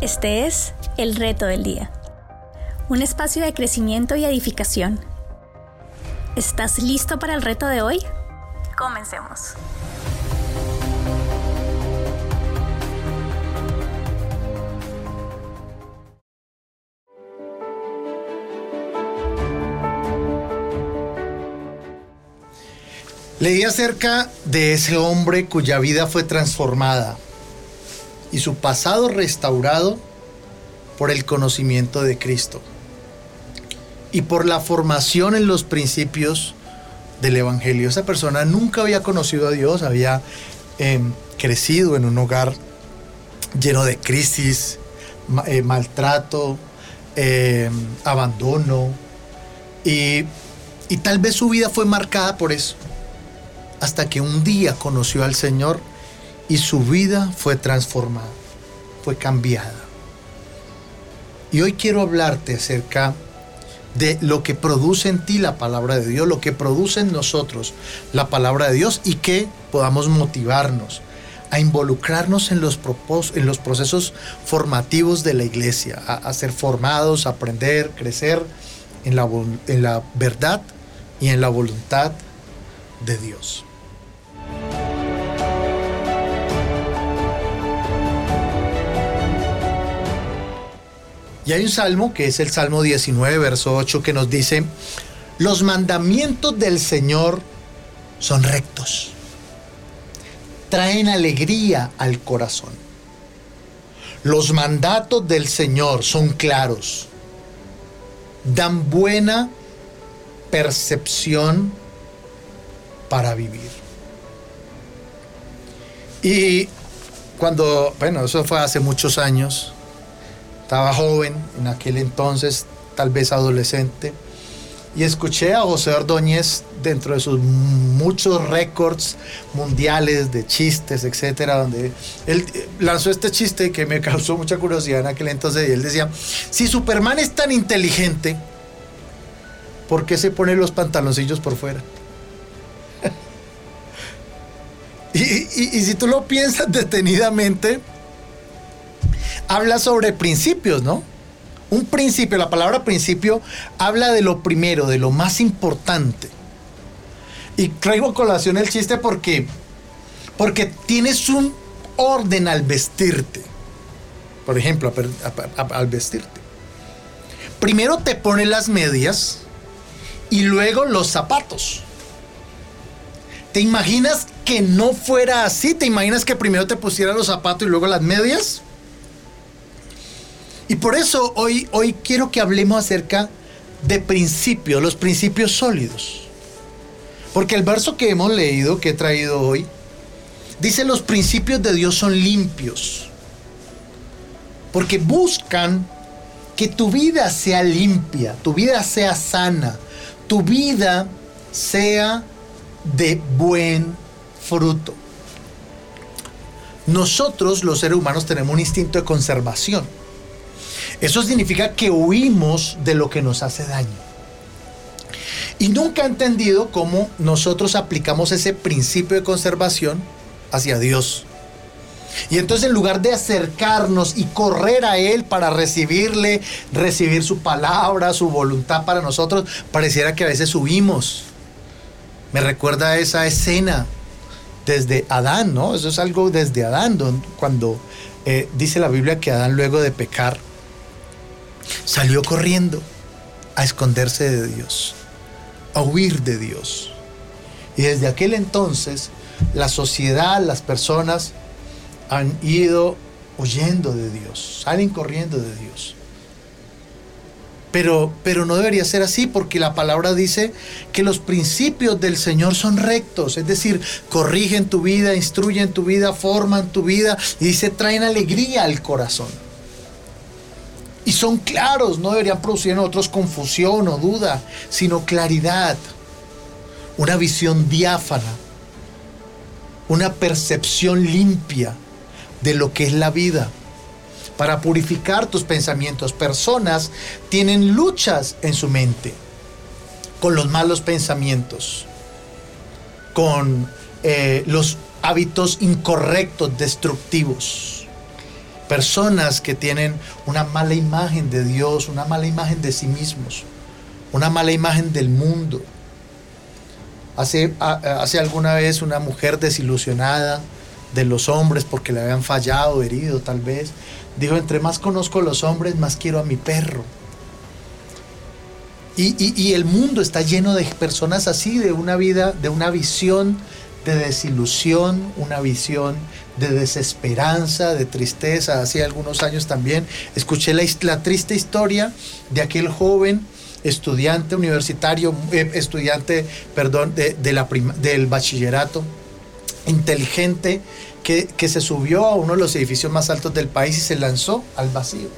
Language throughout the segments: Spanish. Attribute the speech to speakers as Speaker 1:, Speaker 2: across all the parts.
Speaker 1: Este es El Reto del Día, un espacio de crecimiento y edificación. ¿Estás listo para el reto de hoy? Comencemos.
Speaker 2: Leí acerca de ese hombre cuya vida fue transformada y su pasado restaurado por el conocimiento de Cristo y por la formación en los principios del Evangelio. Esa persona nunca había conocido a Dios, había em, crecido en un hogar lleno de crisis, eh, maltrato, em, abandono, y, y tal vez su vida fue marcada por eso, hasta que un día conoció al Señor y su vida fue transformada, fue cambiada. Y hoy quiero hablarte acerca de lo que produce en ti la palabra de Dios, lo que produce en nosotros la palabra de Dios y que podamos motivarnos a involucrarnos en los, procesos formativos de la iglesia, a, ser formados, a aprender, crecer en la verdad y en la voluntad de Dios. Y hay un salmo, que es el Salmo 19, verso 8, que nos dice, los mandamientos del Señor son rectos, traen alegría al corazón. Los mandatos del Señor son claros, dan buena percepción para vivir. Y cuando, bueno, eso fue hace muchos años, estaba joven en aquel entonces, tal vez adolescente, y escuché a José Ordóñez dentro de sus muchos récords mundiales de chistes, etcétera, donde él eh, lanzó este chiste que me causó mucha curiosidad en aquel entonces, y él decía, si Superman es tan inteligente, ¿por qué se pone los pantaloncillos por fuera? y, y si tú lo piensas detenidamente, habla sobre principios, ¿no? Un principio, la palabra principio habla de lo primero, de lo más importante. Y traigo colación el chiste porque, porque tienes un orden al vestirte. Por ejemplo, al vestirte. Primero te pones las medias y luego los zapatos. ¿Te imaginas que no fuera así? ¿Te imaginas que primero te pusieras los zapatos y luego las medias? Y por eso hoy, hoy quiero que hablemos acerca de principios, los principios sólidos. Porque el verso que hemos leído, que he traído hoy, dice los principios de Dios son limpios. Porque buscan que tu vida sea limpia, tu vida sea sana, tu vida sea de buen fruto. Nosotros los seres humanos tenemos un instinto de conservación. Eso significa que huimos de lo que nos hace daño. Y nunca he entendido cómo nosotros aplicamos ese principio de conservación hacia Dios. Y entonces en lugar de acercarnos y correr a Él para recibirle, recibir su palabra, su voluntad para nosotros, pareciera que a veces huimos. Me recuerda esa escena desde Adán, ¿no? Eso es algo desde Adán, cuando eh, dice la Biblia que Adán luego de pecar, salió corriendo a esconderse de Dios, a huir de Dios. Y desde aquel entonces la sociedad, las personas han ido huyendo de Dios, salen corriendo de Dios. Pero, pero no debería ser así porque la palabra dice que los principios del Señor son rectos, es decir, corrigen tu vida, instruyen tu vida, forman tu vida y dice traen alegría al corazón y son claros, no deberían producir en otros confusión o duda, sino claridad, una visión diáfana, una percepción limpia de lo que es la vida. Para purificar tus pensamientos, personas tienen luchas en su mente con los malos pensamientos, con eh, los hábitos incorrectos, destructivos personas que tienen una mala imagen de Dios, una mala imagen de sí mismos, una mala imagen del mundo. Hace, hace alguna vez una mujer desilusionada de los hombres porque le habían fallado, herido tal vez, dijo, entre más conozco a los hombres, más quiero a mi perro. Y, y, el mundo está lleno de personas así, de una vida, de una visión de desilusión, una visión de desesperanza, de tristeza. Hace algunos años también escuché la, triste historia de aquel joven estudiante universitario, eh, estudiante, perdón, de, la del bachillerato, inteligente, que, que se subió a uno de los edificios más altos del país y se lanzó al vacío.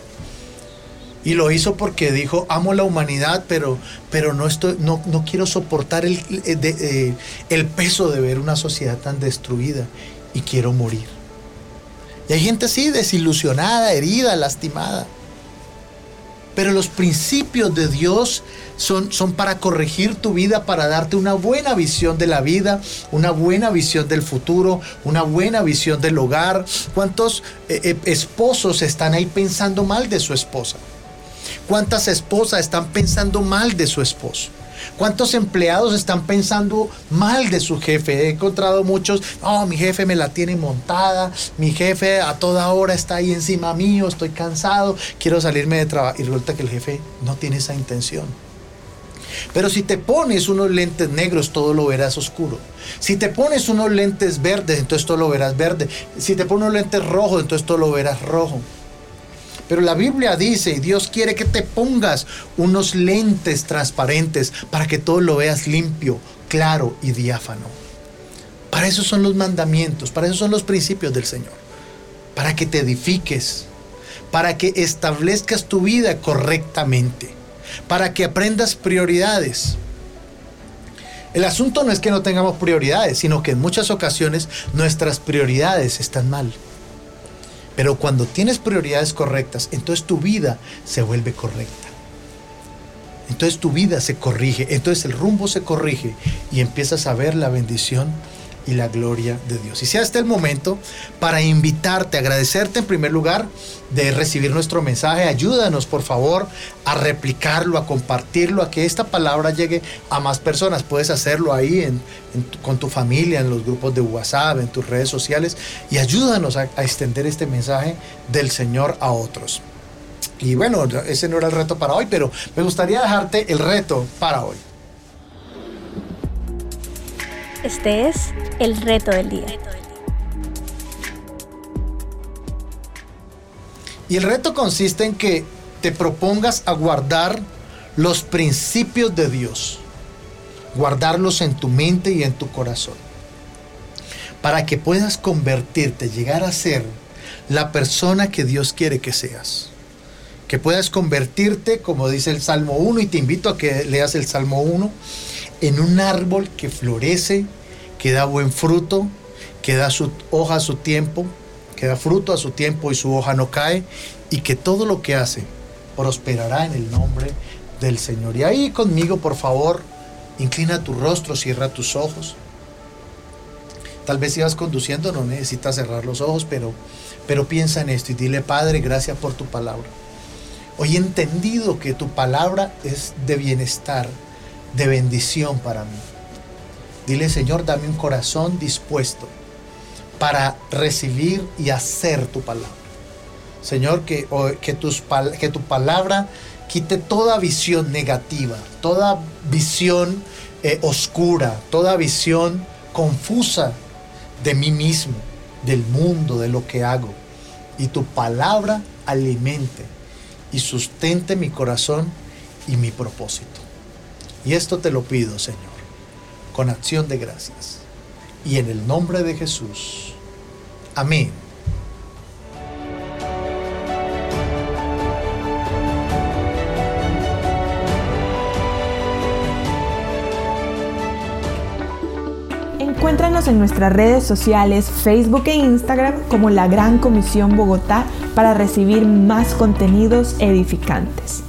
Speaker 2: Y lo hizo porque dijo, amo la humanidad, pero, pero no, no, no quiero soportar el, eh, eh, el peso de ver una sociedad tan destruida y quiero morir. Y hay gente así, desilusionada, herida, lastimada. Pero los principios de Dios son, son, para corregir tu vida, para darte una buena visión de la vida, una buena visión del futuro, una buena visión del hogar. ¿Cuántos eh, esposos están ahí pensando mal de su esposa? ¿Cuántas esposas están pensando mal de su esposo? ¿Cuántos empleados están pensando mal de su jefe? He encontrado muchos, no, mi jefe me la tiene montada, mi jefe a toda hora está ahí encima mío, estoy cansado, quiero salirme de trabajo. Y resulta que el jefe no tiene esa intención. Pero si te pones unos lentes negros, todo lo verás oscuro. Si te pones unos lentes verdes, entonces todo lo verás verde. Si te pones unos lentes rojos, entonces todo lo verás rojo. Pero la Biblia dice, y Dios quiere que te pongas unos lentes transparentes para que todo lo veas limpio, claro y diáfano. Para eso son los mandamientos, para eso son los principios del Señor. Para que te edifiques, para que establezcas tu vida correctamente, para que aprendas prioridades. El asunto no es que no tengamos prioridades, sino que en muchas ocasiones nuestras prioridades están mal. Pero cuando tienes prioridades correctas, entonces tu vida se vuelve correcta. Entonces tu vida se corrige, entonces el rumbo se corrige y empiezas a ver la bendición y la gloria de Dios. Y sea este el momento para invitarte, agradecerte en primer lugar de recibir nuestro mensaje. Ayúdanos, por favor, a replicarlo, a compartirlo, a que esta palabra llegue a más personas. Puedes hacerlo ahí con tu familia, en los grupos de WhatsApp, en tus redes sociales. Y ayúdanos a, a extender este mensaje del Señor a otros. Y bueno, ese no era el reto para hoy, pero me gustaría dejarte el reto para hoy.
Speaker 1: Este es el reto del día.
Speaker 2: Y el reto consiste en que te propongas a guardar los principios de Dios, guardarlos en tu mente y en tu corazón, para que puedas convertirte, llegar a ser la persona que Dios quiere que seas. Que puedas convertirte, como dice el Salmo 1, y te invito a que leas el Salmo 1, en un árbol que florece, que da buen fruto, que da su hoja a su tiempo, que da fruto a su tiempo y su hoja no cae, y que todo lo que hace prosperará en el nombre del Señor. Y ahí conmigo, por favor, inclina tu rostro, cierra tus ojos. Tal vez si vas conduciendo no necesitas cerrar los ojos, pero, pero piensa en esto y dile, Padre, gracias por tu palabra. Hoy he entendido que tu palabra es de bienestar, de bendición para mí. Dile, Señor, dame un corazón dispuesto para recibir y hacer tu palabra. Señor, que, que, que tu palabra quite toda visión negativa, toda visión eh, oscura, toda visión confusa de mí mismo, del mundo, de lo que hago. Y tu palabra alimente y sustente mi corazón y mi propósito. Y esto te lo pido, Señor, con acción de gracias. Y en el nombre de Jesús. Amén.
Speaker 3: Encuéntranos en nuestras redes sociales, Facebook e Instagram como la Gran Comisión Bogotá para recibir más contenidos edificantes.